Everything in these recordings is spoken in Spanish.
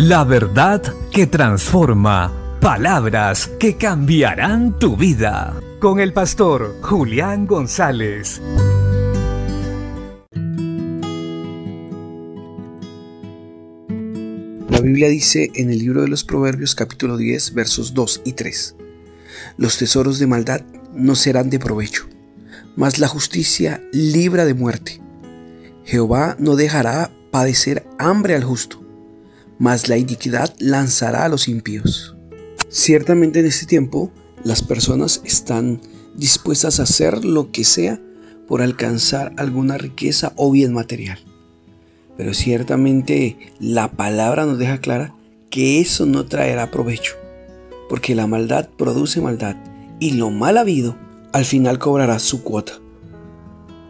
La verdad que transforma. Palabras que cambiarán tu vida. Con el pastor Julián González. La Biblia dice en el libro de los Proverbios capítulo 10 versos 2 y 3. Los tesoros de maldad no serán de provecho, mas la justicia libra de muerte. Jehová no dejará padecer hambre al justo, mas la iniquidad lanzará a los impíos. Ciertamente en este tiempo las personas están dispuestas a hacer lo que sea por alcanzar alguna riqueza o bien material. Pero ciertamente la palabra nos deja clara que eso no traerá provecho, porque la maldad produce maldad y lo mal habido al final cobrará su cuota.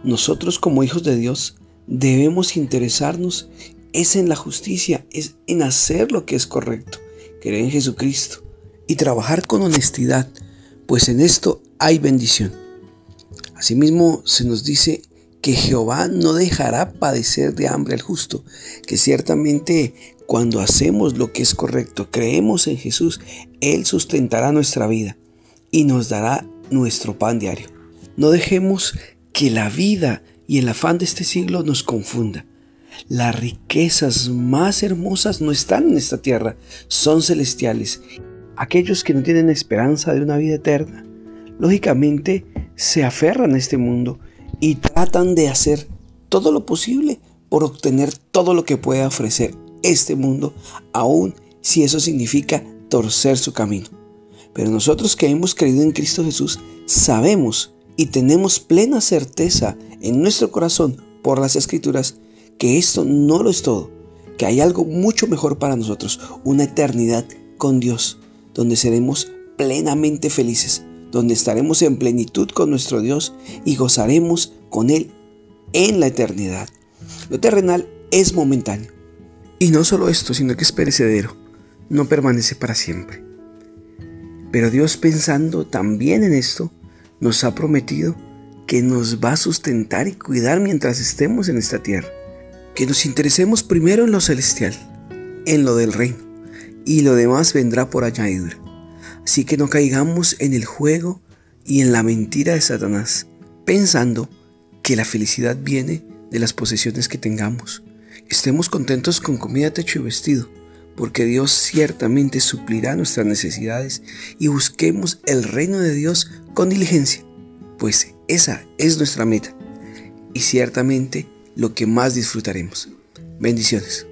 Nosotros como hijos de Dios debemos interesarnos es en la justicia, es en hacer lo que es correcto, creer en Jesucristo y trabajar con honestidad, pues en esto hay bendición. Asimismo se nos dice que Jehová no dejará padecer de hambre al justo, que ciertamente cuando hacemos lo que es correcto, creemos en Jesús, Él sustentará nuestra vida y nos dará nuestro pan diario. No dejemos que la vida y el afán de este siglo nos confunda. Las riquezas más hermosas no están en esta tierra, son celestiales. Aquellos que no tienen esperanza de una vida eterna, lógicamente se aferran a este mundo y tratan de hacer todo lo posible por obtener todo lo que pueda ofrecer este mundo, aun si eso significa torcer su camino. Pero nosotros que hemos creído en Cristo Jesús, sabemos y tenemos plena certeza en nuestro corazón por las escrituras que esto no lo es todo, que hay algo mucho mejor para nosotros, una eternidad con Dios, donde seremos plenamente felices, donde estaremos en plenitud con nuestro Dios y gozaremos con Él en la eternidad. Lo terrenal es momentáneo. Y no solo esto, sino que es perecedero, no permanece para siempre. Pero Dios pensando también en esto, nos ha prometido que nos va a sustentar y cuidar mientras estemos en esta tierra. Que nos interesemos primero en lo celestial, en lo del reino, y lo demás vendrá por añadidura. Así que no caigamos en el juego y en la mentira de Satanás, pensando que la felicidad viene de las posesiones que tengamos. Estemos contentos con comida, techo y vestido, porque Dios ciertamente suplirá nuestras necesidades y busquemos el reino de Dios con diligencia, pues esa es nuestra meta y ciertamente lo que más disfrutaremos. Bendiciones.